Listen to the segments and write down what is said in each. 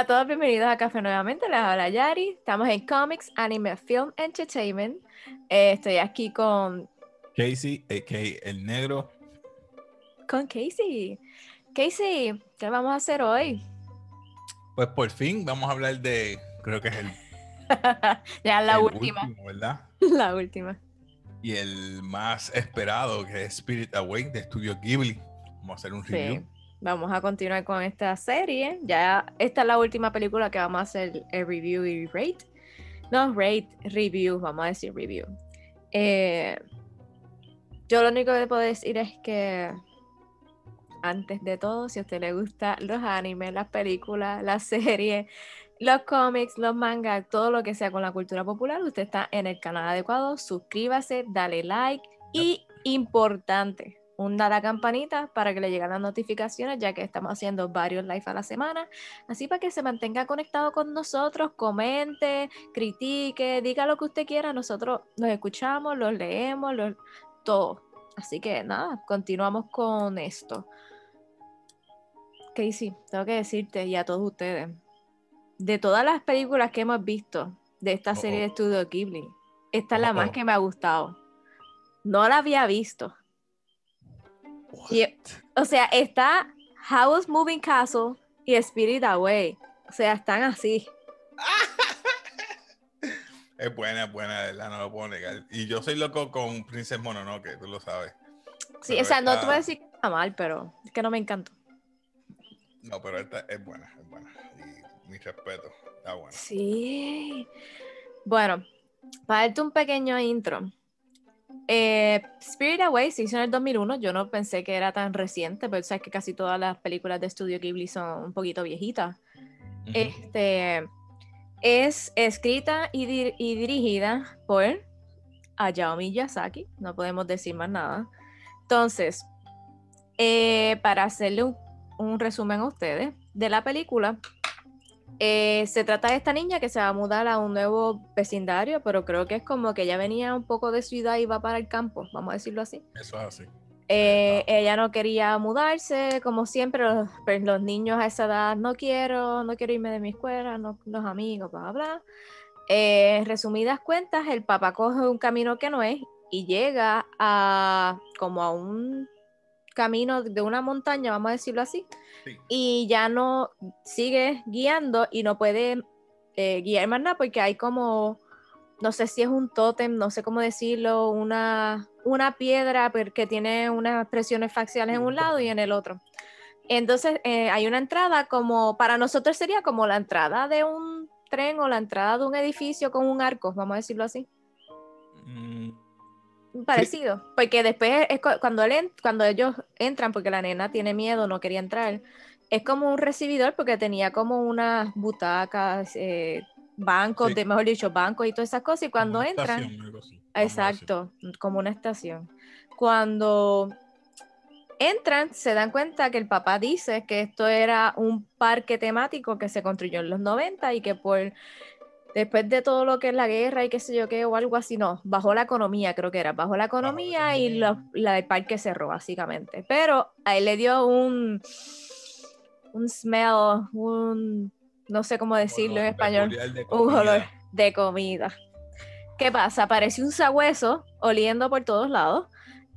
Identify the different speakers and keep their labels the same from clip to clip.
Speaker 1: Hola a todos, bienvenidos a Café nuevamente. Les habla Yari. Estamos en Comics, Anime, Film, Entertainment. Eh, estoy aquí con
Speaker 2: Casey, a.k.a. El Negro.
Speaker 1: con Casey. Casey, ¿qué vamos a hacer hoy?
Speaker 2: Pues por fin vamos a hablar de, creo que es el,
Speaker 1: ya la
Speaker 2: el
Speaker 1: última.
Speaker 2: último, ¿verdad?
Speaker 1: La última.
Speaker 2: Y el más esperado, que es Spirit Awake de Studio Ghibli. Vamos a hacer un review.
Speaker 1: Vamos a continuar con esta serie. Ya esta es la última película que vamos a hacer el review y rate. No, rate, review, vamos a decir review. Eh, yo lo único que puedo decir es que antes de todo, si a usted le gustan los animes, las películas, las series, los cómics, los mangas, todo lo que sea con la cultura popular, usted está en el canal adecuado. Suscríbase, dale like y importante, hunda la campanita para que le lleguen las notificaciones, ya que estamos haciendo varios live a la semana. Así para que se mantenga conectado con nosotros, comente, critique, diga lo que usted quiera. Nosotros los escuchamos, los leemos, los, todo. Así que nada, continuamos con esto. Casey, tengo que decirte y a todos ustedes, de todas las películas que hemos visto de esta
Speaker 2: Oh,
Speaker 1: serie
Speaker 2: oh.
Speaker 1: de Studio Ghibli, esta es la
Speaker 2: Oh,
Speaker 1: más que me ha gustado. No la había visto. Y- o sea, está House Moving Castle y Spirit Away. O sea, están así.
Speaker 2: Es buena, es buena, verdad, no lo puedo negar. Y yo soy loco con Princess Mononoke, tú lo sabes.
Speaker 1: Sí,
Speaker 2: Pero
Speaker 1: o sea, no te voy a decir que está mal, pero es que no me encantó.
Speaker 2: No, pero esta es buena, es buena. Y mi respeto, está buena.
Speaker 1: Sí. Bueno, para darte un pequeño intro. Eh, Spirit Away se hizo en el 2001. Yo no pensé que era tan reciente, pero sabes que casi todas las películas de Studio Ghibli son un poquito viejitas. Este es escrita y, dir- y dirigida por Hayao Miyazaki. No podemos decir más nada. Entonces, eh, para hacerle un, un resumen a ustedes de la película, eh, se trata de esta niña que se va a mudar a un nuevo vecindario, pero creo que es como que ella venía un poco de ciudad y va para el campo, vamos a decirlo así.
Speaker 2: Eso es así.
Speaker 1: Eh,
Speaker 2: Ah.
Speaker 1: ella no quería mudarse, como siempre, los, pues, los niños a esa edad, no quiero, no quiero irme de mi escuela, no, los amigos, bla, bla, bla. Eh, resumidas cuentas, el papá coge un camino que no es y llega a como a un camino de una montaña, vamos a decirlo así,
Speaker 2: Sí.
Speaker 1: y ya no sigue guiando y no puede eh, guiar más nada porque hay como, no sé si es un tótem, no sé cómo decirlo, una, una piedra que tiene unas presiones faciales en un lado y en el otro. Entonces eh, hay una entrada como, para nosotros sería como la entrada de un tren o la entrada de un edificio con un arco, vamos a decirlo así.
Speaker 2: Mm,
Speaker 1: Parecido, porque después es cu- cuando, él cuando ellos entran, porque la nena tiene miedo, no quería entrar, es como un recibidor porque tenía como unas butacas, eh, bancos,
Speaker 2: Sí.
Speaker 1: de, mejor dicho, bancos y todas esas cosas, y cuando
Speaker 2: una
Speaker 1: entran,
Speaker 2: estación, así,
Speaker 1: exacto, como una estación, cuando entran, se dan cuenta que el papá dice que esto era un parque temático que se construyó en los 90 y que por después de todo lo que es la guerra y qué sé yo qué o algo así, no, bajó la economía, creo que era, bajó la economía y lo- la, el parque cerró básicamente. Pero a él le dio un, un smell, un, no sé cómo decirlo en español,
Speaker 2: de
Speaker 1: un olor de comida. ¿Qué pasa? Apareció un sabueso oliendo por todos lados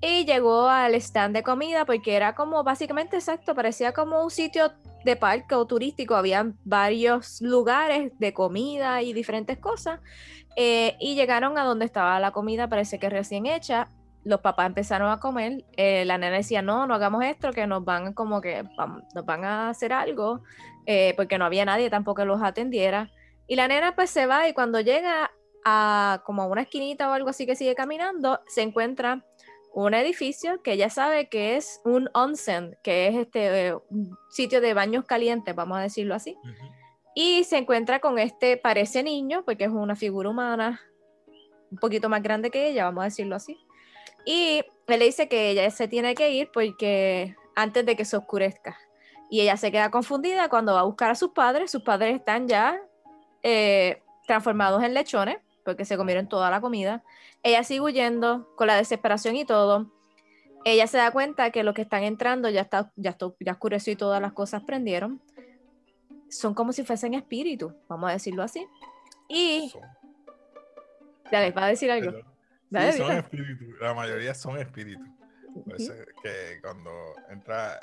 Speaker 1: y llegó al stand de comida porque era como básicamente exacto, parecía como un sitio de parque o turístico, había varios lugares de comida y diferentes cosas eh, y llegaron a donde estaba la comida, parece que recién hecha. Los papás empezaron a comer, eh, la nena decía, no, no hagamos esto, que nos van como que nos van a hacer algo, eh, porque no había nadie tampoco que los atendiera. Y la nena pues se va y cuando llega a como a una esquinita o algo así que sigue caminando, se encuentra un edificio que ella sabe que es un onsen, que es este eh, un sitio de baños calientes, vamos a decirlo así. Y se encuentra con este, parece niño, porque es una figura humana un poquito más grande que ella, vamos a decirlo así. Y él le dice que ella se tiene que ir porque antes de que se oscurezca. Y ella se queda confundida cuando va a buscar a sus padres. Sus padres están ya eh, transformados en lechones porque se comieron toda la comida. Ella sigue huyendo con la desesperación y todo. Ella se da cuenta que los que están entrando ya está, ya está, ya oscureció y todas las cosas prendieron. son como si fuesen espíritus, vamos a decirlo así. Y,
Speaker 2: Son-
Speaker 1: dale, va a decir algo. Dale,
Speaker 2: Sí, son espíritus. La mayoría son espíritus. Por eso es que cuando entra.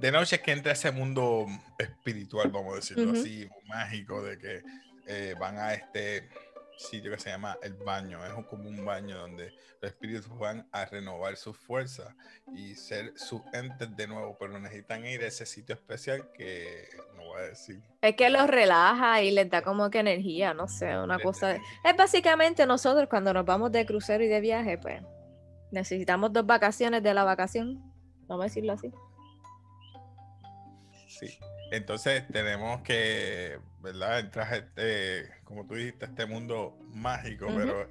Speaker 2: De noche es que entra ese mundo espiritual, vamos a decirlo
Speaker 1: Ujú.
Speaker 2: así, mágico, de que eh, van a este sitio que se llama el baño. Es como un baño donde los espíritus van a renovar sus fuerzas y ser sus entes de nuevo, pero necesitan ir a ese sitio especial que no voy a decir.
Speaker 1: Es que los relaja y les da como que energía, no sé, una
Speaker 2: Les
Speaker 1: cosa. de-. Es básicamente nosotros cuando nos vamos de crucero y de viaje, pues necesitamos dos vacaciones de la vacación, vamos a decirlo así.
Speaker 2: Sí. Entonces tenemos que, ¿verdad? Entrar a este, como tú dijiste, este mundo mágico, pero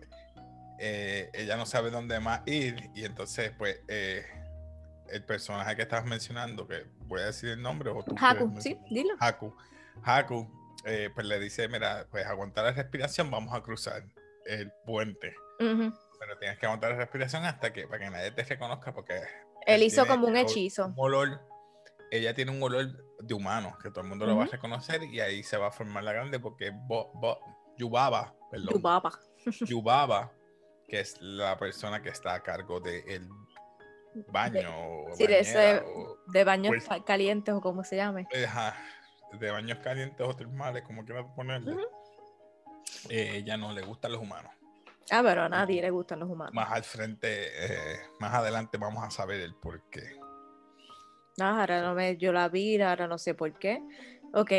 Speaker 2: eh, ella no sabe dónde más ir y entonces, pues, eh, el personaje que estabas mencionando, que voy a decir el nombre o tú
Speaker 1: Haku,
Speaker 2: quieres
Speaker 1: sí, dilo.
Speaker 2: Haku. Haku, eh, pues le dice, mira, pues aguantar la respiración, vamos a cruzar el puente. Pero tienes que aguantar la respiración hasta que, para que nadie te reconozca, porque
Speaker 1: Él hizo como un hechizo.
Speaker 2: un olor, ella tiene un olor de humano, que todo el mundo lo va a reconocer y ahí se va a formar la grande porque Bo, Bo- Yubaba, perdón,
Speaker 1: Yubaba.
Speaker 2: Yubaba, que es la persona que está a cargo del baño o
Speaker 1: Sí, de
Speaker 2: bañera
Speaker 1: ese-
Speaker 2: o-
Speaker 1: De baños
Speaker 2: Pues-
Speaker 1: calientes o como se llame.
Speaker 2: ajá, de baños calientes o termales, como quieras ponerle.
Speaker 1: Ujú.
Speaker 2: Eh, ella no le gustan los humanos.
Speaker 1: Ah, pero a nadie le gustan los humanos.
Speaker 2: Más al frente, eh, más adelante vamos a saber el por qué.
Speaker 1: Ah, ahora no me, yo la vi, ahora no sé por qué. Ok.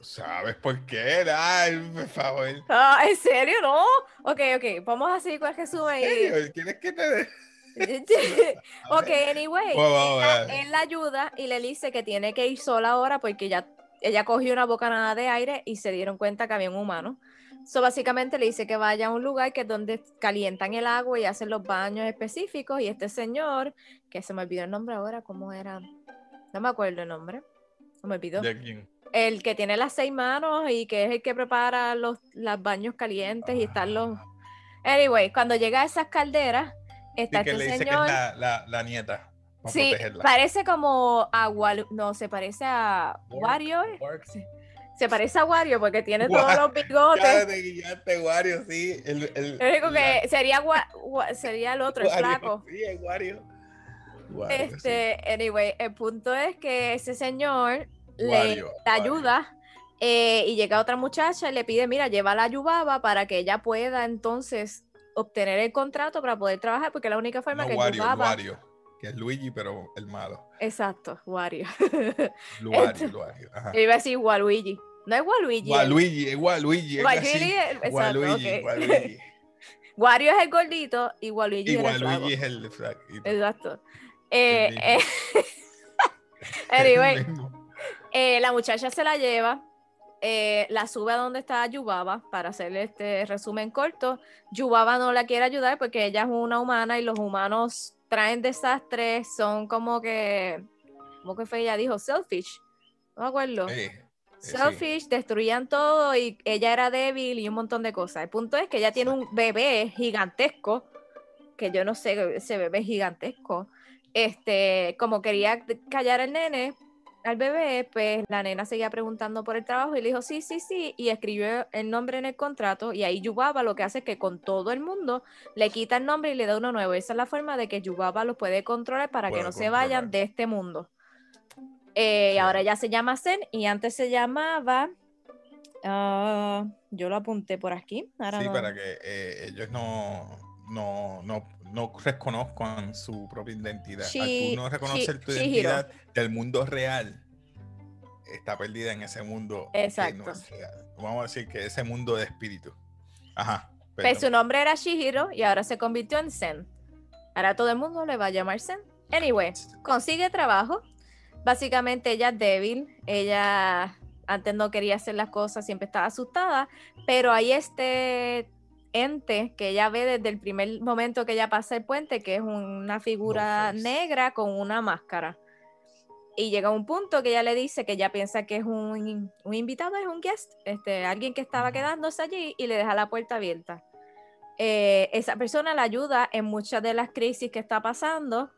Speaker 2: ¿Sabes por qué? Ay, por favor.
Speaker 1: Ah, ¿en serio? No. Ok, ok. Vamos a seguir con el resumen.
Speaker 2: ¿En serio? ¿Quieres que te dé?
Speaker 1: ok, anyway.
Speaker 2: Ver.
Speaker 1: él la ayuda y le dice que tiene que ir sola ahora porque ya ella cogió una bocanada de aire y se dieron cuenta que había un humano. So, básicamente le dice que vaya a un lugar que es donde calientan el agua y hacen los baños específicos. Y este señor, que se me olvidó el nombre ahora, ¿cómo era? No me acuerdo el nombre. Se me olvidó.
Speaker 2: ¿De quién?
Speaker 1: El que tiene las seis manos y que es el que prepara los, los baños calientes y están los. Anyway, cuando llega a esas calderas, está
Speaker 2: Y que
Speaker 1: este
Speaker 2: le dice
Speaker 1: señor.
Speaker 2: que es la, la, la nieta.
Speaker 1: Sí,
Speaker 2: protegerla.
Speaker 1: parece como a Walu- no, se parece a
Speaker 2: Warp,
Speaker 1: Wario. Se parece a Wario porque tiene todos los bigotes.
Speaker 2: Cara de guillante, Wario, sí. El, el,
Speaker 1: Lo único
Speaker 2: la-
Speaker 1: que sería, sería el otro, el
Speaker 2: Wario,
Speaker 1: flaco.
Speaker 2: Sí, el Wario. Wario, sí.
Speaker 1: Este, anyway, el punto es que ese señor le,
Speaker 2: Wario,
Speaker 1: le
Speaker 2: Wario.
Speaker 1: ayuda eh, y llega otra muchacha y le pide, mira, llévala a Yubaba para que ella pueda entonces obtener el contrato para poder trabajar, porque la única forma
Speaker 2: No,
Speaker 1: que
Speaker 2: Wario,
Speaker 1: Yubaba...
Speaker 2: Wario, que es Luigi, pero el malo.
Speaker 1: Exacto, Wario. Esto-
Speaker 2: Wario. Ajá.
Speaker 1: Yo iba a decir Waluigi. No es Waluigi.
Speaker 2: Waluigi, es Waluigi.
Speaker 1: Waluigi, es-
Speaker 2: Waluigi.
Speaker 1: Wario es el gordito y Waluigi
Speaker 2: Y
Speaker 1: es el flaco.
Speaker 2: Waluigi es el.
Speaker 1: Exacto. Eh, eh,
Speaker 2: el
Speaker 1: anyway, eh, la muchacha se la lleva, eh, la sube a donde está Yubaba para hacerle este resumen corto. Yubaba no la quiere ayudar porque ella es una humana y los humanos traen desastres, son como que, ¿cómo que fue? Ella dijo selfish, no me acuerdo.
Speaker 2: Eh, sí.
Speaker 1: Selfish, destruían todo y ella era débil y un montón de cosas. El punto es que ella tiene un bebé gigantesco, que yo no sé, ese bebé gigantesco. Este, como quería callar al nene, al bebé, pues la nena seguía preguntando por el trabajo y le dijo sí, sí, sí, y escribió el nombre en el contrato y ahí Yubaba lo que hace es que con todo el mundo le quita el nombre y le da uno nuevo. Esa es la forma de que Yubaba lo puede controlar para que no se vayan de este mundo. Eh,
Speaker 2: Sí.
Speaker 1: Ahora ya se llama Zen y antes se llamaba. ah, yo lo apunté por aquí. Ahora
Speaker 2: Sí,
Speaker 1: no-
Speaker 2: para que eh, ellos no, no, no, no reconozcan su propia identidad. Al
Speaker 1: Shi-
Speaker 2: tú no reconocer tu
Speaker 1: Shihiro.
Speaker 2: identidad del mundo real, está perdida en ese mundo que no
Speaker 1: Exacto.
Speaker 2: es. Vamos a decir que ese mundo de espíritu. Ajá.
Speaker 1: Pues su
Speaker 2: perdón.
Speaker 1: nombre era Shihiro y ahora se convirtió en Zen. Ahora todo el mundo le va a llamar Zen. Anyway, consigue trabajo. Básicamente ella es débil. Ella antes no quería hacer las cosas, siempre estaba asustada. Pero hay este ente que ella ve desde el primer momento que ella pasa el puente, que es una figura negra con una máscara. Y llega un punto que ella le dice que ella piensa que es un, un invitado, es un guest, este, alguien que estaba quedándose allí y le deja la puerta abierta. Eh, esa persona la ayuda en muchas de las crisis que está pasando,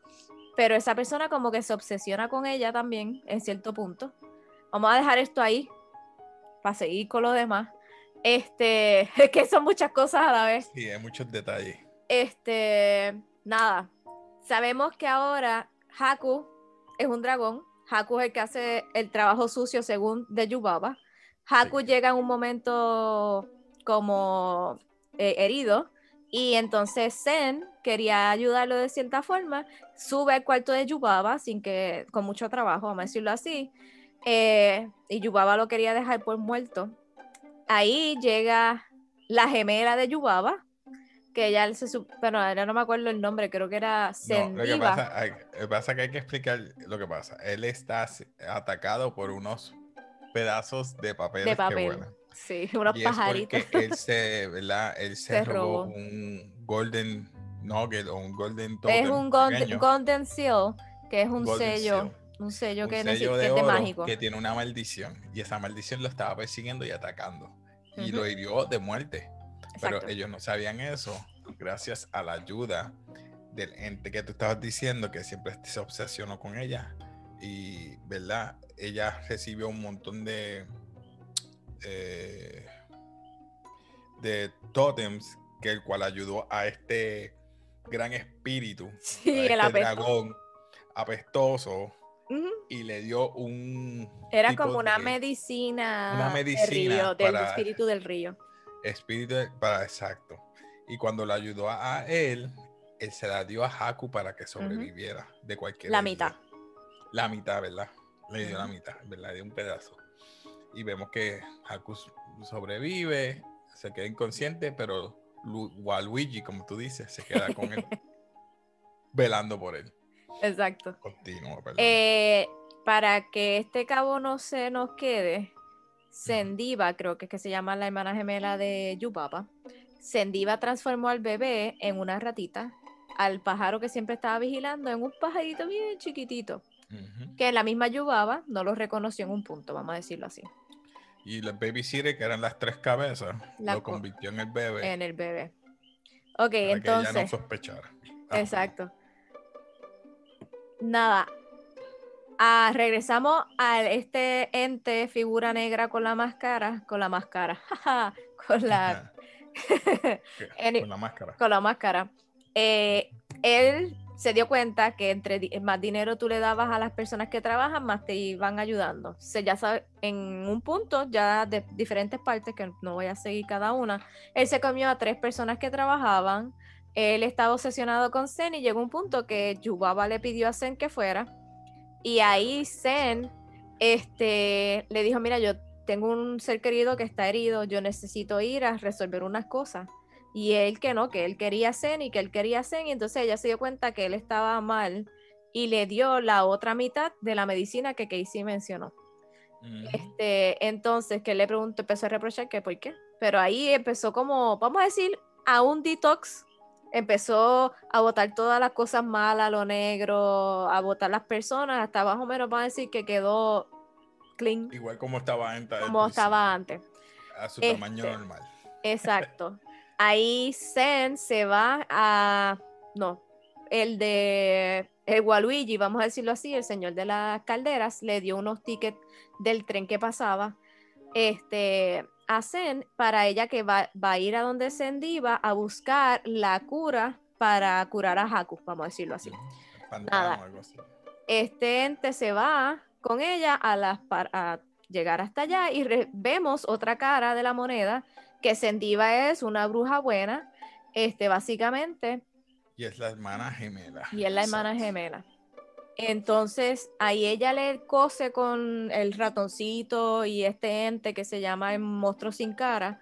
Speaker 1: pero esa persona como que se obsesiona con ella también en cierto punto. vamos a dejar esto ahí para seguir con lo demás. Este, que son muchas cosas a la vez.
Speaker 2: Sí, hay muchos detalles.
Speaker 1: Este, nada. Sabemos que ahora Haku es un dragón. Haku es el que hace el trabajo sucio según de Yubaba. Haku
Speaker 2: Sí.
Speaker 1: llega en un momento como eh, herido y entonces Zen quería ayudarlo de cierta forma, sube al cuarto de Yubaba sin que, con mucho trabajo, vamos a decirlo así, eh, y Yubaba lo quería dejar por muerto. Ahí llega la gemela de Yubaba, que ella se bueno, ahora no me acuerdo el nombre, creo que era
Speaker 2: No, lo que
Speaker 1: Sendiva.
Speaker 2: pasa, hay- que pasa es que hay que explicar lo que pasa. Él está atacado por unos pedazos de papel
Speaker 1: de
Speaker 2: que vuelan.
Speaker 1: Sí, unos
Speaker 2: Y es
Speaker 1: pajaritos.
Speaker 2: porque él se, ¿verdad? Él se,
Speaker 1: Se
Speaker 2: robó,
Speaker 1: robó.
Speaker 2: un golden nugget o un golden
Speaker 1: Es
Speaker 2: token
Speaker 1: un golden, golden seal, que es un
Speaker 2: golden
Speaker 1: sello,
Speaker 2: seal,
Speaker 1: un sello
Speaker 2: un
Speaker 1: que,
Speaker 2: sello de
Speaker 1: que es de mágico.
Speaker 2: que tiene una maldición y esa maldición lo estaba persiguiendo y atacando y
Speaker 1: Ujú.
Speaker 2: lo hirió de muerte. Pero
Speaker 1: Exacto.
Speaker 2: ellos no sabían eso gracias a la ayuda del ente que tú estabas diciendo que siempre se obsesionó con ella y, ¿verdad? Ella recibió un montón de eh, de tótems que el cual ayudó a este gran espíritu,
Speaker 1: Sí,
Speaker 2: a
Speaker 1: el
Speaker 2: este dragón apestoso y le dio un
Speaker 1: Era como una
Speaker 2: de
Speaker 1: medicina,
Speaker 2: una
Speaker 1: del
Speaker 2: medicina
Speaker 1: río, del
Speaker 2: para-
Speaker 1: espíritu del río.
Speaker 2: espíritu de- para exacto. Y cuando lo ayudó a, a él, él se la dio a Haku para que sobreviviera de cualquier
Speaker 1: La
Speaker 2: herida.
Speaker 1: mitad.
Speaker 2: La mitad, ¿verdad? Le dio la mitad, ¿verdad? Le dio un pedazo. Y vemos que Haku sobrevive, se queda inconsciente, pero Lu- Waluigi, como tú dices, se queda con él, velando por él.
Speaker 1: Exacto.
Speaker 2: Continuo, perdón.
Speaker 1: Eh, para que este cabo no se nos quede, Sendiva, creo que es que se llama la hermana gemela de Yubaba, Sendiva transformó al bebé en una ratita, al pájaro que siempre estaba vigilando en un pajarito bien chiquitito, Que la misma Yubaba no lo reconoció en un punto, vamos a decirlo así,
Speaker 2: Y los babysitter, que eran las tres cabezas,
Speaker 1: La
Speaker 2: lo
Speaker 1: co-
Speaker 2: convirtió en el bebé.
Speaker 1: en el bebé. Ok,
Speaker 2: para que ella no
Speaker 1: entonces,
Speaker 2: sospechara.
Speaker 1: Exacto. Nada. Ah, regresamos a este ente, figura negra con la máscara, con la máscara, con la,
Speaker 2: Con la máscara.
Speaker 1: con la máscara. Eh, él se dio cuenta que entre más dinero tú le dabas a las personas que trabajan, más te iban ayudando. Se ya sabe, en un punto, ya de diferentes partes, que no voy a seguir cada una, él se comió a tres personas que trabajaban. Él estaba obsesionado con Zen y llegó un punto que Yubaba le pidió a Zen que fuera. Y ahí Zen este, le dijo, mira, yo tengo un ser querido que está herido, yo necesito ir a resolver unas cosas. Y él que no, que él quería Zen y que él quería Zen. Y entonces ella se dio cuenta que él estaba mal y le dio la otra mitad de la medicina que Casey mencionó. Este, entonces, que le preguntó, empezó a reprochar que por qué. Pero ahí empezó como, vamos a decir, a un detox. Empezó a botar todas las cosas malas, lo negro, a botar las personas, hasta más o menos vamos a decir que quedó clean
Speaker 2: Igual como estaba antes.
Speaker 1: como estaba antes.
Speaker 2: A su
Speaker 1: Este,
Speaker 2: tamaño normal.
Speaker 1: Exacto. Ahí Zen se va a. No, el de. El Waluigi, vamos a decirlo así, el señor de las calderas, le dio unos tickets del tren que pasaba este, a Zen para ella que va, va a ir a donde Zen diva a buscar la cura para curar a Haku, vamos a decirlo así. Nada.
Speaker 2: algo.
Speaker 1: Este ente se va con ella a, las a llegar hasta allá y vemos otra cara de la moneda que Sendiva es una bruja buena, este básicamente,
Speaker 2: Y es la hermana gemela.
Speaker 1: y es la hermana
Speaker 2: Exacto.
Speaker 1: gemela. Entonces ahí ella le cose con el ratoncito y este ente que se llama el monstruo sin cara.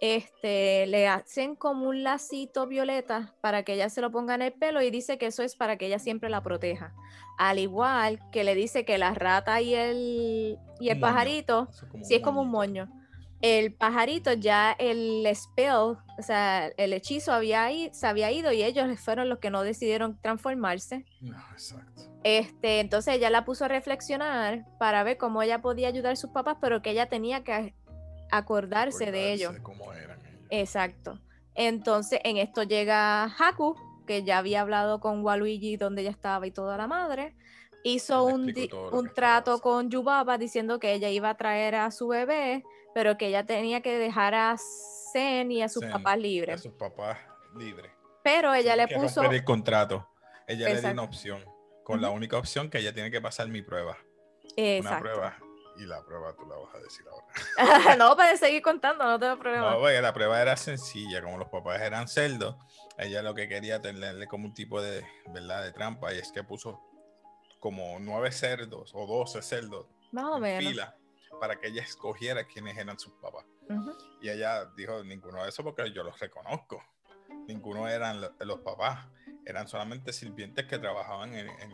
Speaker 1: Este le hacen como un lacito violeta para que ella se lo ponga en el pelo y dice que eso es para que ella siempre la proteja. Al igual que le dice que la rata y el, y el
Speaker 2: moño.
Speaker 1: pajarito
Speaker 2: Eso es como
Speaker 1: Sí, es como un moño. El pajarito ya el spell, o sea, el hechizo había ahí, se había ido y ellos fueron los que no decidieron transformarse.
Speaker 2: No, exacto.
Speaker 1: Este, entonces ella la puso a reflexionar para ver cómo ella podía ayudar a sus papás, pero que ella tenía que acordarse de ellos.
Speaker 2: Acordarse cómo eran ellos.
Speaker 1: Exacto. Entonces en esto llega Haku, que ya había hablado con Waluigi donde ella estaba y toda la madre, hizo un, un trato con Yubaba diciendo que ella iba a traer a su bebé, pero que ella tenía que dejar a Zen y a sus
Speaker 2: Zen,
Speaker 1: papás
Speaker 2: A
Speaker 1: libres.
Speaker 2: sus papás libres.
Speaker 1: Pero ella le
Speaker 2: que
Speaker 1: puso,
Speaker 2: el contrato. Ella le dio una opción. Con la única opción que ella tiene que pasar mi prueba. Una
Speaker 1: exacto.
Speaker 2: prueba. Y la prueba tú la vas a decir ahora.
Speaker 1: no, puedes seguir contando, no tengo problema.
Speaker 2: No, porque la prueba era sencilla. Como los papás eran cerdos, ella lo que quería tenerle como un tipo de, ¿verdad? de trampa. Y es que puso como nueve cerdos o doce cerdos
Speaker 1: Más o
Speaker 2: en
Speaker 1: menos.
Speaker 2: fila para que ella escogiera quiénes eran sus papás. Y ella dijo, ninguno de esos porque yo los reconozco. Ninguno eran lo- los papás. Eran solamente sirvientes que trabajaban en, en-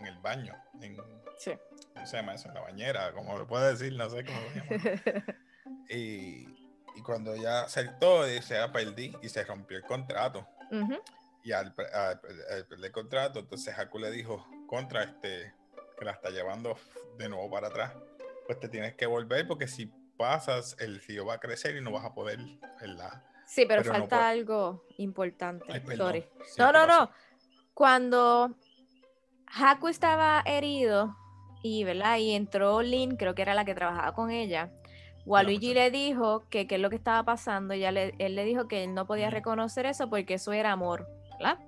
Speaker 2: en el baño. En,
Speaker 1: Sí.
Speaker 2: ¿Cómo se llama eso? En la bañera, como lo puede decir, no sé cómo se llama. Y, y cuando ella acertó, dice, ah, perdí y se rompió el contrato. Y al, al al perder el contrato, entonces Haku le dijo, contra este, que la está llevando de nuevo para atrás, pues te tienes que volver porque si pasas, el río va a crecer y no vas a poder, ¿verdad?
Speaker 1: Sí, pero, falta algo importante.
Speaker 2: Ay,
Speaker 1: Sorry. No,
Speaker 2: ¿qué
Speaker 1: no, no. Cuando Haku estaba herido y, ¿verdad? y entró Lynn, creo que era la que trabajaba con ella, Waluigi le dijo que qué es lo que estaba pasando. y ella le- él le dijo que él no podía reconocer eso porque eso era amor. ¿verdad?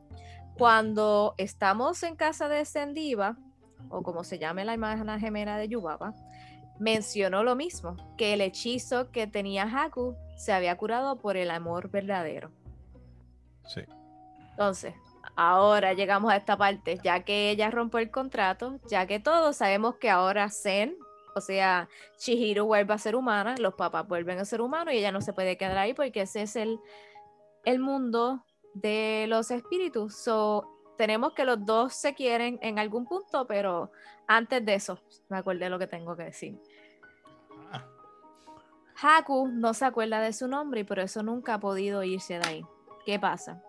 Speaker 1: Cuando estamos en casa de Sendiva, o como se llame la imagen gemela de Yubaba, mencionó lo mismo, que el hechizo que tenía Haku se había curado por el amor verdadero.
Speaker 2: Sí.
Speaker 1: Entonces, ahora llegamos a esta parte, ya que ella rompió el contrato, ya que todos sabemos que ahora Zen, o sea, Chihiro vuelve a ser humana, los papás vuelven a ser humanos y ella no se puede quedar ahí porque ese es el, el mundo de los espíritus. So, tenemos que los dos se quieren en algún punto, pero antes de eso, me acordé lo que tengo que decir. Haku no se acuerda de su nombre y por eso nunca ha podido irse de ahí. ¿Qué pasa?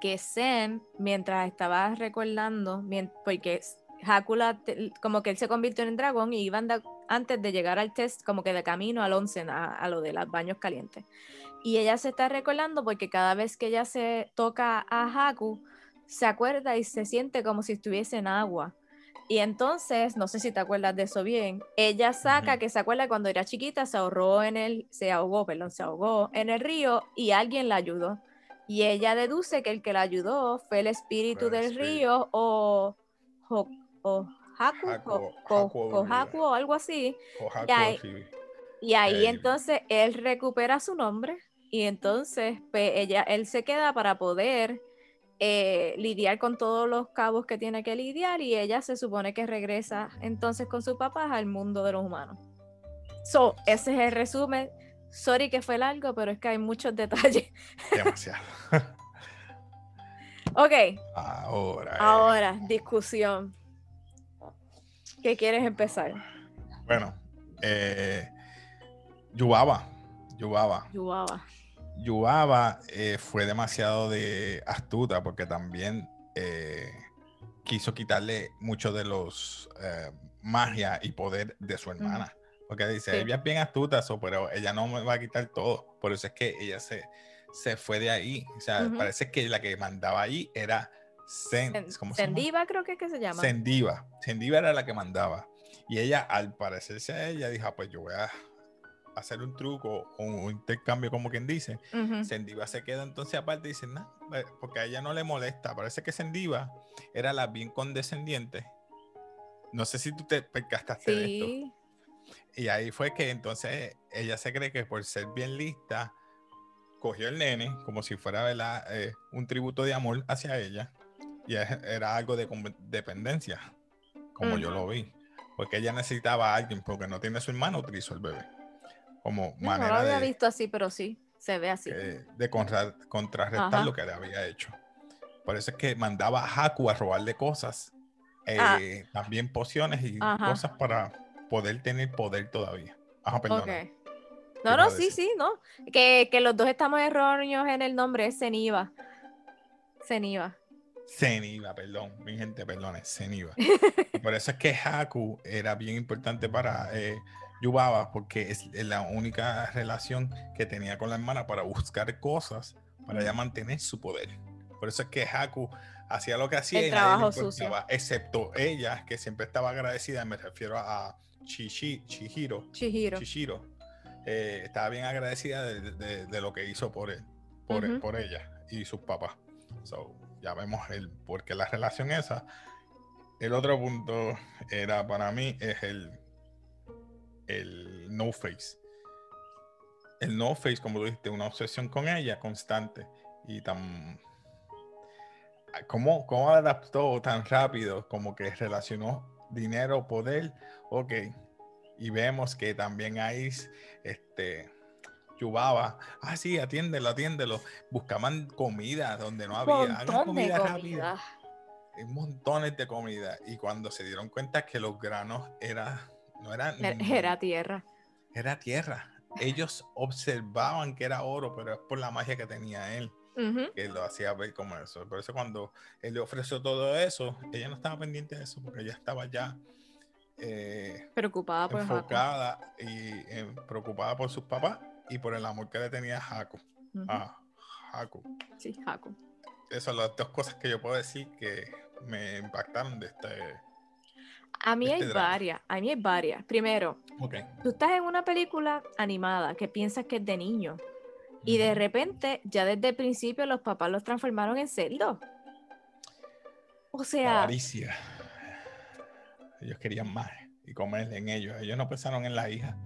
Speaker 1: Que Zen, mientras estaba recordando, porque Haku como que él se convirtió en dragón y iban antes de llegar al test, como que de camino al onsen, a, a lo de los baños calientes. Y ella se está recordando porque cada vez que ella se toca a Haku, se acuerda y se siente como si estuviese en agua. Y entonces, no sé si te acuerdas de eso bien, ella saca
Speaker 2: Ujú.
Speaker 1: que se acuerda cuando era chiquita, se ahorró en el, se ahogó, perdón, se ahogó en el río y alguien la ayudó. Y ella deduce que el que la ayudó fue el espíritu
Speaker 2: el
Speaker 1: del
Speaker 2: espíritu.
Speaker 1: río o, o, o Haku,
Speaker 2: Haku, Haku.
Speaker 1: Haku o algo así. Y ahí-
Speaker 2: sí.
Speaker 1: Y ahí
Speaker 2: Eh,
Speaker 1: entonces él recupera su nombre y entonces pues, ella, él se queda para poder eh, lidiar con todos los cabos que tiene que lidiar y ella se supone que regresa entonces con sus papás al mundo de los humanos. So, ese es el resumen. Sorry que fue largo, pero es que hay muchos detalles.
Speaker 2: Demasiado.
Speaker 1: Ok,
Speaker 2: Ahora. eh,
Speaker 1: ahora, discusión. ¿Qué quieres empezar?
Speaker 2: Bueno, eh, Yubaba. Yubaba.
Speaker 1: Yuaba.
Speaker 2: Yubaba eh, fue demasiado de astuta porque también eh, quiso quitarle mucho de los eh, magia y poder de su hermana. Porque dice,
Speaker 1: Sí.
Speaker 2: ella es bien astuta, so, pero ella no me va a quitar todo. Por eso es que ella se, se fue de ahí. O sea,
Speaker 1: Ujú.
Speaker 2: parece que la que mandaba ahí era
Speaker 1: Sen-
Speaker 2: ¿cómo se?
Speaker 1: Sendiva creo que es que se llama.
Speaker 2: Sendiva. Sendiva era la que mandaba. Y ella, al parecerse a ella, dijo, "Ah, pues yo voy a hacer un truco o un intercambio, como quien dice. Sendiva se queda entonces aparte y dice, eh, porque a ella no le molesta. Parece que Sendiva era la bien condescendiente. No sé si tú te percastaste de esto. Y ahí fue que entonces ella se cree que por ser bien lista, cogió el nene como si fuera. Eh, un tributo de amor hacia ella. Y era algo de dependencia, como yo lo vi. Porque ella necesitaba a alguien, porque no tiene su hermano, utilizó el bebé. Como
Speaker 1: No, no lo
Speaker 2: manera
Speaker 1: había
Speaker 2: de,
Speaker 1: visto así, pero sí, se ve así.
Speaker 2: eh, de contra- contrarrestar
Speaker 1: Ajá.
Speaker 2: lo que le había hecho. Por eso es que mandaba a Haku a robarle cosas,
Speaker 1: Ah.
Speaker 2: eh, también pociones y
Speaker 1: Ajá.
Speaker 2: cosas para poder tener poder todavía. Ajá, perdón.
Speaker 1: Ok.
Speaker 2: ¿Qué
Speaker 1: No, no, sí, sí, no. Que, que los dos estamos erróneos en el nombre, es Ceniva. Ceniva.
Speaker 2: Ceniva, perdón, mi gente, perdone, Ceniva. Y por eso es que Haku era bien importante para eh, Yubaba, porque es la única relación que tenía con la hermana para buscar cosas, para ya mantener su poder. Por eso es que Haku hacía lo que hacía
Speaker 1: El
Speaker 2: y
Speaker 1: trabajo
Speaker 2: importaba, excepto ella, que siempre estaba agradecida, me refiero a Chichi, Chihiro,
Speaker 1: Chihiro.
Speaker 2: Chihiro, eh, estaba bien agradecida de, de- de lo que hizo por él, por,
Speaker 1: Ujú.
Speaker 2: por ella y sus papás. So, ya vemos el porque la relación esa. El otro punto era para mí es el el no face. El no face, como tú dijiste, una obsesión con ella constante y tan ¿Cómo, ¿Cómo adaptó tan rápido? Como que relacionó dinero, poder, ok. Y vemos que también hay este Yubaba, ah sí, atiéndelo, atiéndelo. Buscaban comida donde no había. hagan comida rápida. montones de comida. Y cuando se dieron cuenta que los granos era, no
Speaker 1: Era- Era tierra.
Speaker 2: era tierra. Ellos observaban que era oro, pero es por la magia que tenía él que lo hacía ver como eso. Por eso cuando él le ofreció todo eso, ella no estaba pendiente de eso porque ella estaba ya eh,
Speaker 1: Preocupada por
Speaker 2: enfocada y eh, preocupada por sus papás y por el amor que le tenía a Haku.
Speaker 1: Ujú.
Speaker 2: A Haku.
Speaker 1: Sí, Haku.
Speaker 2: Esas son las dos cosas que yo puedo decir que me impactaron de este.
Speaker 1: A mí
Speaker 2: Este
Speaker 1: hay
Speaker 2: drama.
Speaker 1: varias, a mí hay varias. Primero, tú estás en una película animada que piensas que es de niño y de repente ya desde el principio los papás los transformaron en cerdos. O sea,
Speaker 2: avaricia. Ellos querían más y comer en ellos. Ellos no pensaron en la hija.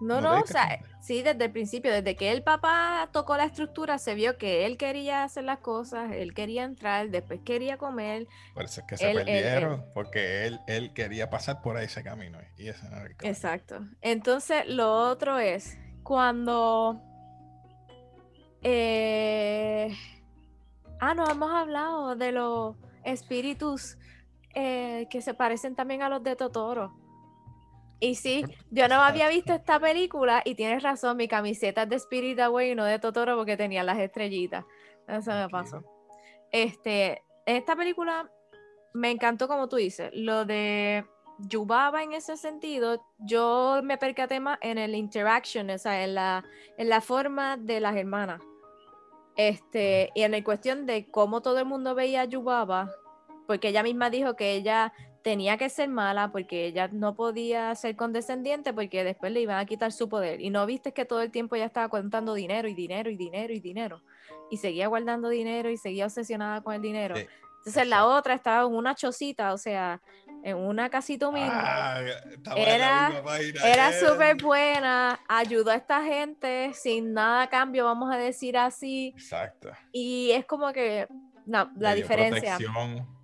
Speaker 1: No,
Speaker 2: ¿no
Speaker 1: o sea, sí, desde el principio, desde que el papá tocó la estructura, se vio que él quería hacer las cosas, él quería entrar, después quería comer.
Speaker 2: Por eso es que se
Speaker 1: Él- él-
Speaker 2: perdieron, porque él, él quería pasar por ese camino y ese no era el camino.
Speaker 1: Exacto. Entonces, lo otro es cuando. eh, Ah, no hemos hablado de los espíritus eh, que se parecen también a los de Totoro. Y sí, yo no había visto esta película y tienes razón, mi camiseta es de Spirit Away y no de Totoro porque tenía las estrellitas. Eso me pasó. Este, esta película me encantó como tú dices, lo de Yubaba en ese sentido, yo me percaté más en el interaction, o sea, en la, en la forma de las hermanas. Este, y en la cuestión de cómo todo el mundo veía a Yubaba, porque ella misma dijo que ella tenía que ser mala porque ella no podía ser condescendiente porque después le iban a quitar su poder. Y no viste que todo el tiempo ella estaba contando dinero y dinero y dinero y dinero. Y seguía guardando dinero y seguía obsesionada con el dinero.
Speaker 2: Sí,
Speaker 1: Entonces la otra estaba en una chocita, o sea, en una casita humilde.
Speaker 2: Ah,
Speaker 1: Era- Era súper buena, ayudó a esta gente sin nada a cambio, vamos a decir así.
Speaker 2: Exacto.
Speaker 1: Y es como que, no, la diferencia.
Speaker 2: protección,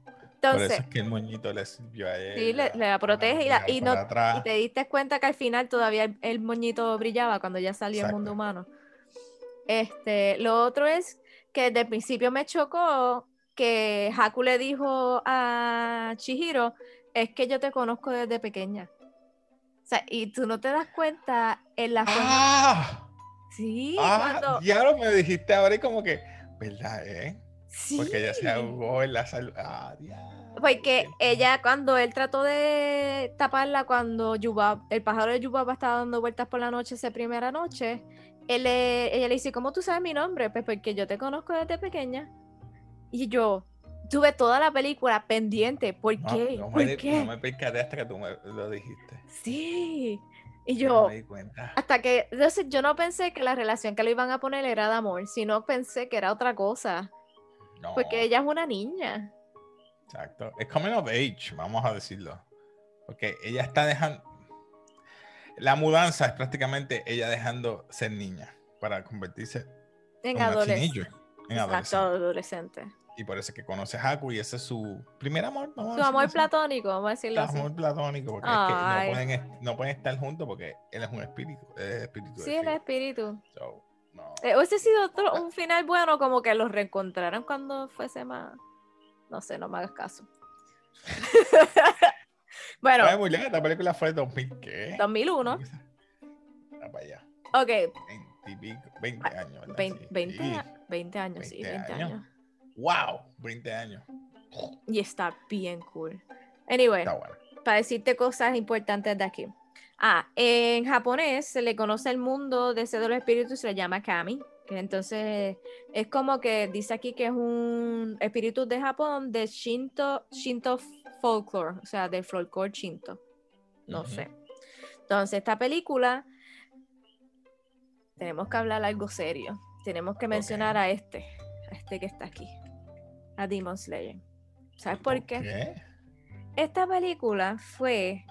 Speaker 2: Por eso
Speaker 1: Entonces,
Speaker 2: es que el moñito le sirvió a ella.
Speaker 1: Sí, le- le la protege y la- no- y te diste cuenta que al final todavía el, el moñito brillaba cuando ya salió al
Speaker 2: Exacto.
Speaker 1: mundo humano. Este, lo otro es que desde el principio me chocó que Haku le dijo a Chihiro, es que yo te conozco desde pequeña. O sea, y tú no te das cuenta en la forma.
Speaker 2: ¡Ah!
Speaker 1: Sí,
Speaker 2: ¡Ah!
Speaker 1: cuando.
Speaker 2: Ya lo me dijiste ahora y como que, ¿verdad, eh?
Speaker 1: Sí.
Speaker 2: Porque ella se ahogó en la salud. ¡Ah!
Speaker 1: Porque ella, cuando él trató de taparla, cuando Yubab, el pájaro de Yubaba estaba dando vueltas por la noche, esa primera noche, él ella le dice, ¿cómo tú sabes mi nombre? Pues porque yo te conozco desde pequeña. Y yo tuve toda la película pendiente. ¿Por
Speaker 2: No,
Speaker 1: qué?
Speaker 2: No,
Speaker 1: ¿Por
Speaker 2: me,
Speaker 1: qué?
Speaker 2: no me percaté hasta que tú me lo dijiste.
Speaker 1: Sí. Y
Speaker 2: Yo
Speaker 1: yo,
Speaker 2: no me di cuenta.
Speaker 1: hasta que, entonces yo no pensé que la relación que le iban a poner era de amor, sino pensé que era otra cosa.
Speaker 2: No,
Speaker 1: Porque ella es una niña.
Speaker 2: exacto. Es coming of age, vamos a decirlo. Porque ella está dejando. La mudanza es prácticamente ella dejando ser niña para convertirse
Speaker 1: En adolescente.
Speaker 2: en
Speaker 1: Exacto,
Speaker 2: adolescente.
Speaker 1: adolescente.
Speaker 2: Y por eso es que conoce a Haku y ese es su primer amor. vamos
Speaker 1: Su amor
Speaker 2: así.
Speaker 1: platónico, vamos a decirlo
Speaker 2: Su
Speaker 1: así.
Speaker 2: amor platónico, porque es
Speaker 1: Ay.
Speaker 2: que no pueden, no pueden estar juntos porque él es un espíritu. Él es espíritu.
Speaker 1: Sí, el espíritu.
Speaker 2: So, no.
Speaker 1: Eh, hubiese sido otro, un final bueno, como que los reencontraron cuando fuese más. No sé, no me hagas caso. bueno,
Speaker 2: muy bien, esta película fue 2000, ¿qué?
Speaker 1: 2001.
Speaker 2: Ah, para allá.
Speaker 1: Ok,
Speaker 2: 20, y pico, 20 años, ¿verdad?
Speaker 1: 20,
Speaker 2: Sí.
Speaker 1: 20,
Speaker 2: Sí.
Speaker 1: a- 20 años, sí,
Speaker 2: 20
Speaker 1: 20
Speaker 2: años.
Speaker 1: años.
Speaker 2: ¡Wow! 20 años.
Speaker 1: Y está bien cool. Anyway,
Speaker 2: bueno.
Speaker 1: para decirte cosas importantes de aquí. Ah, en japonés se le conoce el mundo de ese de los espíritus, se le llama kami. Entonces es como que dice aquí que es un espíritu de Japón de Shinto, Shinto folklore, o sea, del folklore Shinto. No sé. Entonces, esta película tenemos que hablar algo serio. Tenemos que mencionar a este, a este que está aquí, a Demon Slayer. ¿Sabes por qué? Esta película fue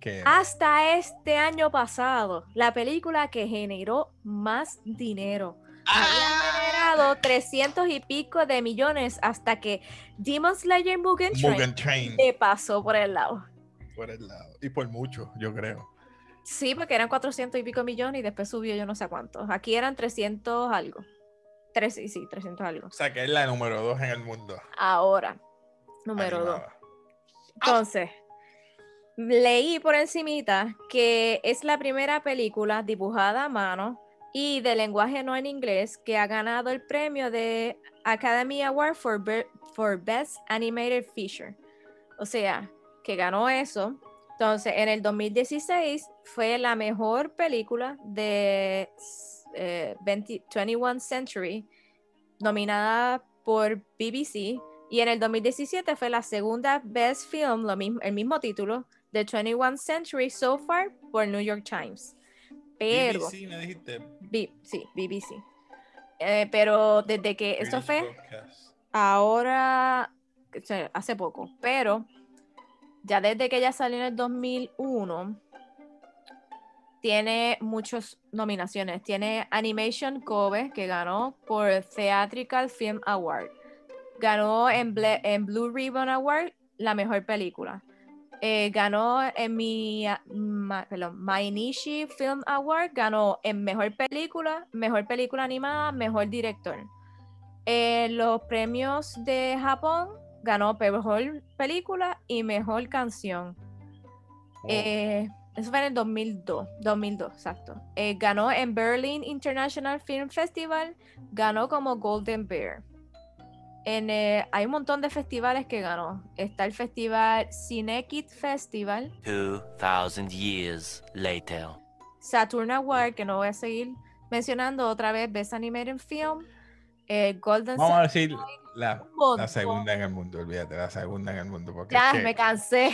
Speaker 2: que
Speaker 1: hasta este año pasado la película que generó más dinero. Había generado 300 y pico de millones hasta que Demon Slayer Mugen Train
Speaker 2: Mugen Train
Speaker 1: le pasó por el lado.
Speaker 2: por el lado. Y por mucho, yo creo.
Speaker 1: Sí, porque eran 400 y pico millones y después subió yo no sé cuántos. Aquí eran 300 algo. Tres, sí, sí, 300 algo.
Speaker 2: O sea, que es la número dos en el mundo.
Speaker 1: Ahora, número 2.
Speaker 2: animada.
Speaker 1: Entonces, leí por encimita que es la primera película dibujada a mano y de lenguaje no en inglés que ha ganado el premio de Academy Award for, for Best Animated Feature. O sea, que ganó eso. Entonces, en el 2016 fue la mejor película de eh, 20 21 Century, nominada por BBC. Y en el 2017 fue la segunda Best Film, lo mismo, el mismo título, de 21 Century So Far por New York Times. Pero,
Speaker 2: BBC, me dijiste.
Speaker 1: B- sí, BBC. Eh, pero desde que esto fue ahora, o sea, hace poco, pero ya desde que ya salió en el 2001, tiene muchas nominaciones. Tiene Animation Kobe, que ganó por Theatrical Film Award. Ganó en, Ble- en Blue Ribbon Award la mejor película. Eh, ganó en mi ma- perdón, Mainichi Film Award, ganó en mejor película, mejor película animada, mejor director. En los premios de Japón ganó mejor película y mejor canción.
Speaker 2: Oh,
Speaker 1: Eh, eso fue en el 2002, 2002, exacto. Eh, ganó en Berlin International Film Festival, ganó como Golden Bear. En, eh, hay un montón de festivales que ganó. Está el festival Cinekit Festival,
Speaker 3: 2,000 years later.
Speaker 1: Saturn Award, que no voy a seguir mencionando otra vez, Best Animated Film, eh, Golden
Speaker 2: Vamos a decir la, segunda en el mundo, olvídate, la segunda en el mundo. Porque
Speaker 1: Ya,
Speaker 2: es que-
Speaker 1: me cansé.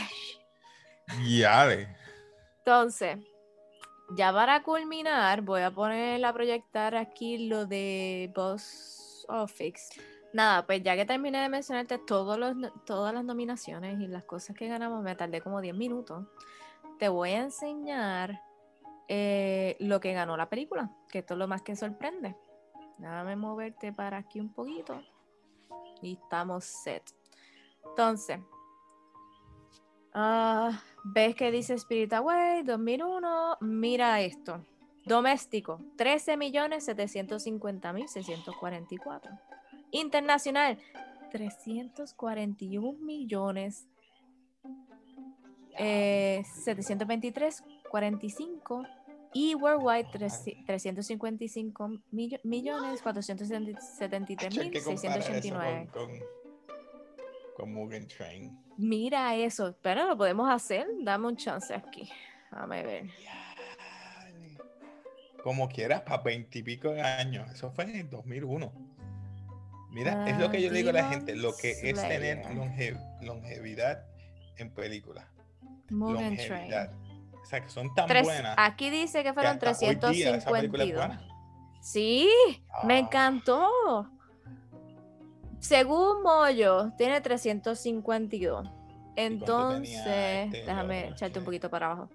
Speaker 2: Ya, ve.
Speaker 1: Entonces, ya para culminar, voy a poner a proyectar aquí lo de Boss Office. Nada, pues ya que terminé de mencionarte todas las nominaciones y las cosas que ganamos, me tardé como 10 minutos. Te voy a enseñar eh, lo que ganó la película, que esto es lo más que sorprende. Déjame moverte para aquí un poquito. Y estamos set. Entonces, ah, ¿ves que dice Spirit Away 2001? Mira esto. Doméstico, 13.750.644. Internacional, 341 millones eh, 723.45 y worldwide 3- 355 millo- millones
Speaker 2: Hacho, hay que comparar eso
Speaker 1: 473.689.
Speaker 2: Con, con, con Mugen Train.
Speaker 1: Mira eso, pero lo podemos hacer. Dame un chance aquí. Déjame ver.
Speaker 2: Como quieras, para veintipico de años. Eso fue en el 2001. Mira, es lo que yo le digo a la gente, lo que es tener longevidad en películas. Longevidad. O sea, que son tan
Speaker 1: Tres-
Speaker 2: buenas.
Speaker 1: aquí dice que fueron
Speaker 2: hasta hoy día esa película es
Speaker 1: 352.
Speaker 2: buena.
Speaker 1: Sí, me
Speaker 2: Ah.
Speaker 1: encantó. Según Moyo, tiene 352. Entonces,
Speaker 2: este,
Speaker 1: déjame echarte un poquito para abajo.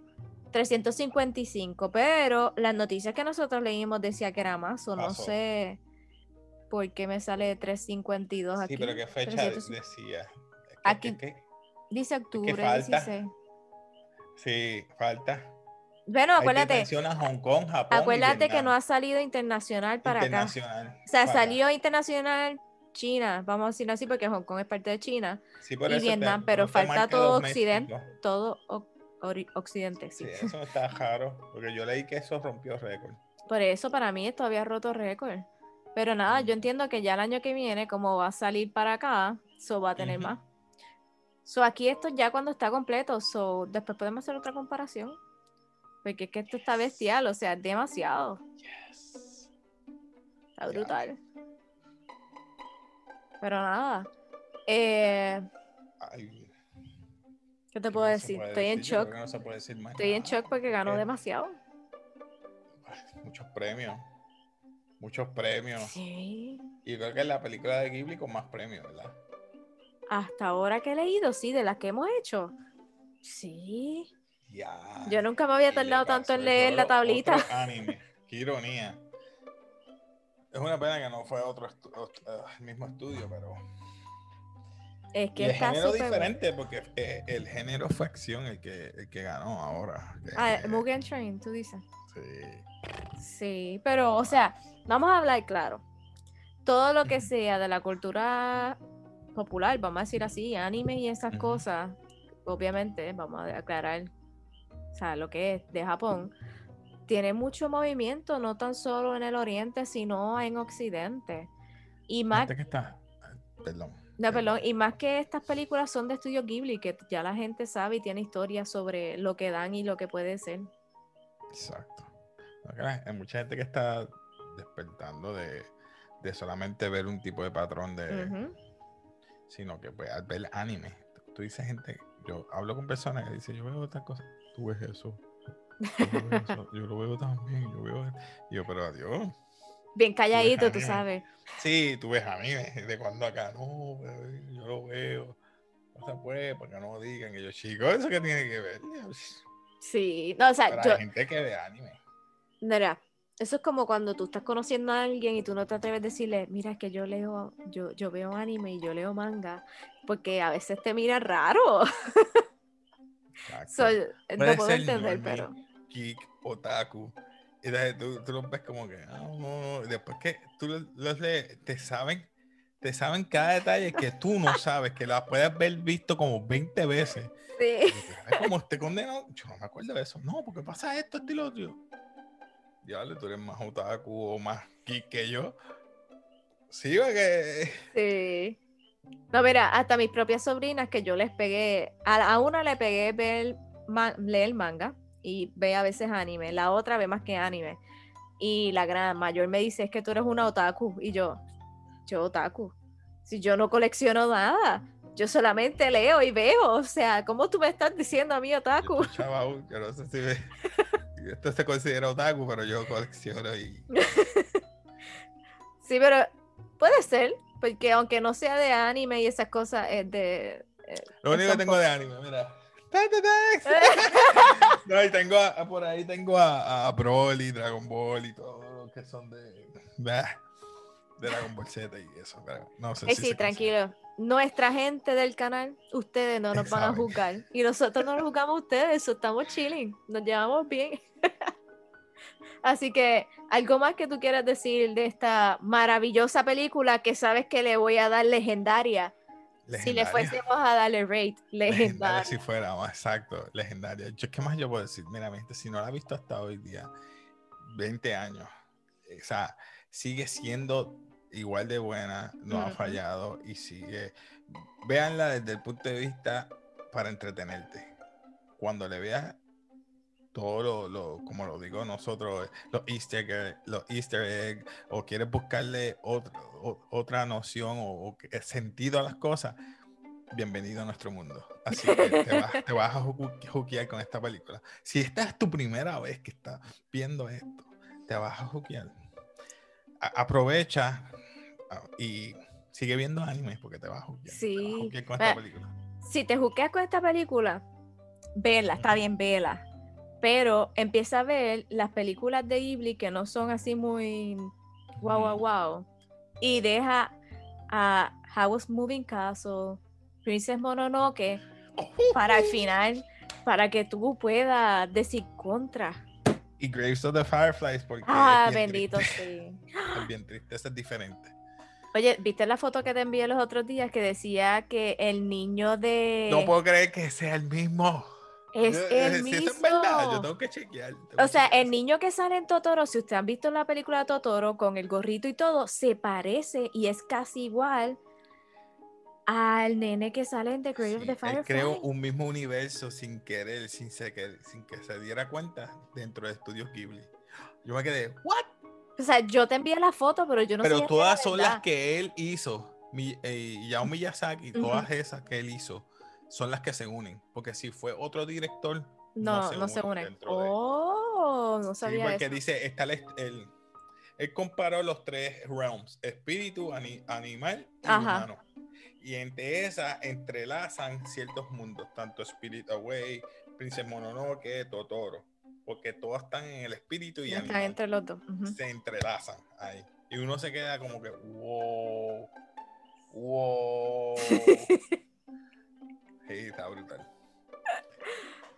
Speaker 1: 355, pero las noticias que nosotros leímos decía que era más, o no
Speaker 2: Pasó.
Speaker 1: sé por qué me sale 352 aquí.
Speaker 2: Sí, pero qué fecha
Speaker 1: 300
Speaker 2: decía. Que-
Speaker 1: Aquí-
Speaker 2: que-
Speaker 1: Dice octubre
Speaker 2: falta.
Speaker 1: 16.
Speaker 2: sí, falta.
Speaker 1: Bueno, acuérdate,
Speaker 2: Hong Kong, Japón.
Speaker 1: acuérdate que no ha salido internacional para acá.
Speaker 2: Internacional.
Speaker 1: O sea,
Speaker 2: para acá.
Speaker 1: salió internacional China, vamos a decirlo así porque Hong Kong es parte de China,
Speaker 2: Sí, por
Speaker 1: y
Speaker 2: te-
Speaker 1: Vietnam, pero
Speaker 2: no
Speaker 1: falta todo. Occidente. todo Occidente, sí.
Speaker 2: Sí, eso está raro, porque yo leí que eso rompió récord.
Speaker 1: Por eso para mí esto había roto récord. Pero nada, yo entiendo que ya el año que viene, como va a salir para acá, so va a tener más. So aquí esto ya cuando está completo, so después podemos hacer otra comparación. Porque es que esto está bestial, o sea, demasiado. Está brutal. Pero nada. Eh,
Speaker 2: Ay,
Speaker 1: ¿Qué te
Speaker 2: ¿qué
Speaker 1: puedo decir? Estoy en
Speaker 2: decir?
Speaker 1: Shock.
Speaker 2: no
Speaker 1: Estoy en shock porque ganó
Speaker 2: porque,
Speaker 1: demasiado.
Speaker 2: Muchos premios. Muchos premios.
Speaker 1: Sí.
Speaker 2: Y creo que es la película de Ghibli con más premios, ¿verdad?
Speaker 1: Hasta ahora que he leído, sí, de las que hemos hecho. Sí.
Speaker 2: Ya.
Speaker 1: Yo nunca me había tardado tanto en leer la tablita.
Speaker 2: otro anime. Qué ironía. Es una pena que no fue otro estu- eh, mismo estudio, pero.
Speaker 1: Es
Speaker 2: Y
Speaker 1: que
Speaker 2: el
Speaker 1: está
Speaker 2: género diferente, porque eh, el género fue acción el que, el que ganó ahora.
Speaker 1: Ah, Mugen Train, tú dices.
Speaker 2: sí.
Speaker 1: Sí, pero, o sea, vamos a hablar claro. Todo lo que sea de la cultura popular, vamos a decir así, anime y esas cosas, obviamente, vamos a aclarar, o sea, lo que es de Japón, tiene mucho movimiento, no tan solo en el oriente, sino en occidente. Y más,
Speaker 2: que está. Perdón.
Speaker 1: No, perdón, y más que estas películas son de estudio Ghibli, que ya la gente sabe y tiene historias sobre lo que dan y lo que puede ser.
Speaker 2: Exacto. Hay mucha gente que está despertando de, de solamente ver un tipo de patrón de. Sino que pues, al ver anime. Tú dices gente. Yo hablo con personas que dicen, yo veo otras cosas. Tú ves eso. Yo lo veo, eso, yo lo veo también. Yo veo. y yo, pero adiós.
Speaker 1: Bien calladito, tú sabes.
Speaker 2: Sí, tú ves anime. De cuando acá. No, yo lo veo. No se puede, porque no digan que yo, chico, eso que tiene que ver.
Speaker 1: Sí, no, o sea, yo,
Speaker 2: hay gente que ve anime.
Speaker 1: Mira, eso es como cuando tú estás conociendo a alguien y tú no te atreves a decirle, mira, es que yo leo, yo, yo veo anime y yo leo manga, porque a veces te mira raro.
Speaker 2: Exacto.
Speaker 1: So, no puedo entender, pero.
Speaker 2: geek, otaku. Y tú, tú los ves como que, ah, no. Después que tú los, los lees, te saben, te saben cada detalle que tú no sabes, que la puedes ver visto como 20 veces.
Speaker 1: Sí.
Speaker 2: dices, "Ay, como este condenado, yo no me acuerdo de eso. No, porque pasa esto, esto y lo otro. Diablo, tú eres más otaku o más geek que yo. Sí, porque.
Speaker 1: Sí. No, mira, hasta mis propias sobrinas que yo les pegué, a, a una le pegué ver, ma- leer manga y ve a veces anime, la otra ve más que anime. Y la gran mayor me dice, es que tú eres una otaku. Y yo, yo otaku. Si yo no colecciono nada, yo solamente leo y veo. O sea, ¿cómo tú me estás diciendo a mí otaku?
Speaker 2: Yo, chaval, yo no sé si me- esto se considera otaku, pero yo colecciono y.
Speaker 1: Sí, pero puede ser, porque aunque no sea de anime y esas cosas, es de... eh,
Speaker 2: Lo único que tengo de anime, mira. No, y tengo a- por ahí tengo a, a Broly, Dragon Ball y todo lo que son de, de Dragon Ball Z y eso. no sé si
Speaker 1: sí, tranquilo. Nuestra gente del canal, ustedes no nos van a juzgar. Y nosotros no nos juzgamos a ustedes, eso estamos chilling, nos llevamos bien. Así que, ¿algo más que tú quieras decir de esta maravillosa película que sabes que le voy a dar legendaria? Si le fuésemos a darle rate,
Speaker 2: Legendaria
Speaker 1: legendaria.
Speaker 2: si fuera, exacto, legendaria. Yo, ¿Qué más yo puedo decir? Mira, gente, si no la ha visto hasta hoy día, 20 años, o sea, sigue siendo igual de buena, no ha fallado y sigue. Véanla desde el punto de vista para entretenerte. Cuando le veas todo lo, lo- como lo digo nosotros, los easter, egg, los easter egg, o quieres buscarle otro- o- otra noción o, o sentido a las cosas, bienvenido a nuestro mundo. Así que te vas, te vas a ju- juquear con esta película. Si esta es tu primera vez que estás viendo esto, te vas a juquear. Aprovecha ah, y sigue viendo animes porque te vas a juquear. Te vas a
Speaker 1: Sí.
Speaker 2: juquear con esta película.
Speaker 1: si te juzgas con esta película, vela, está bien, vela. Pero empieza a ver las películas de Ghibli que no son así muy wow, wow, wow. Y deja a Howl's Moving Castle, Princess Mononoke, para el final, para que tú puedas decir contra.
Speaker 2: Y Graves of the Fireflies porque
Speaker 1: Ah,
Speaker 2: es bien
Speaker 1: bendito,
Speaker 2: triste.
Speaker 1: sí.
Speaker 2: Es bien triste, eso es diferente.
Speaker 1: Oye, ¿viste la foto que te envié los otros días que decía que el niño de...
Speaker 2: No puedo creer que sea el mismo.
Speaker 1: Es el
Speaker 2: si
Speaker 1: mismo.
Speaker 2: eso es verdad, yo tengo que chequear. tengo
Speaker 1: O
Speaker 2: que
Speaker 1: sea,
Speaker 2: chequear
Speaker 1: el niño que sale en Totoro, si ustedes han visto la película Totoro con el gorrito y todo, se parece y es casi igual al nene que sale en The Grave of
Speaker 2: Sí,
Speaker 1: the
Speaker 2: él
Speaker 1: Firefly.
Speaker 2: creó un mismo universo sin querer, sin, se, que, sin que se diera cuenta dentro de Estudios Ghibli. Yo me quedé, ¿what?
Speaker 1: O sea, yo te envié la foto, pero yo no sé.
Speaker 2: Pero
Speaker 1: si era
Speaker 2: todas son las que él hizo. Mi, eh, Yao Miyazaki, todas esas que él hizo, son las que se unen. Porque si fue otro director,
Speaker 1: No, no se, unen. Oh, no
Speaker 2: Sí,
Speaker 1: sabía
Speaker 2: porque
Speaker 1: eso.
Speaker 2: dice, está el, el- él comparó los tres realms, espíritu, ani- animal y
Speaker 1: Ajá.
Speaker 2: humano. Y entre esas entrelazan ciertos mundos, tanto Spirit Away, Princess Mononoke, Totoro. Porque todas están en el espíritu y
Speaker 1: Están entre los dos. ujú.
Speaker 2: Se entrelazan ahí. Y uno se queda como que, wow, wow. Sí, está brutal.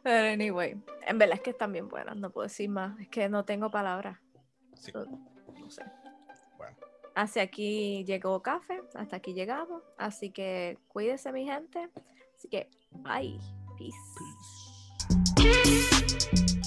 Speaker 1: Pero anyway, en verdad es que están bien buenas, no puedo decir más. Es que no tengo palabras.
Speaker 2: Sí.
Speaker 1: No, sé.
Speaker 2: Bueno.
Speaker 1: Hacia aquí llegó café, hasta aquí llegamos. Así que cuídense, mi gente. Así que, bye. Peace.
Speaker 2: Peace.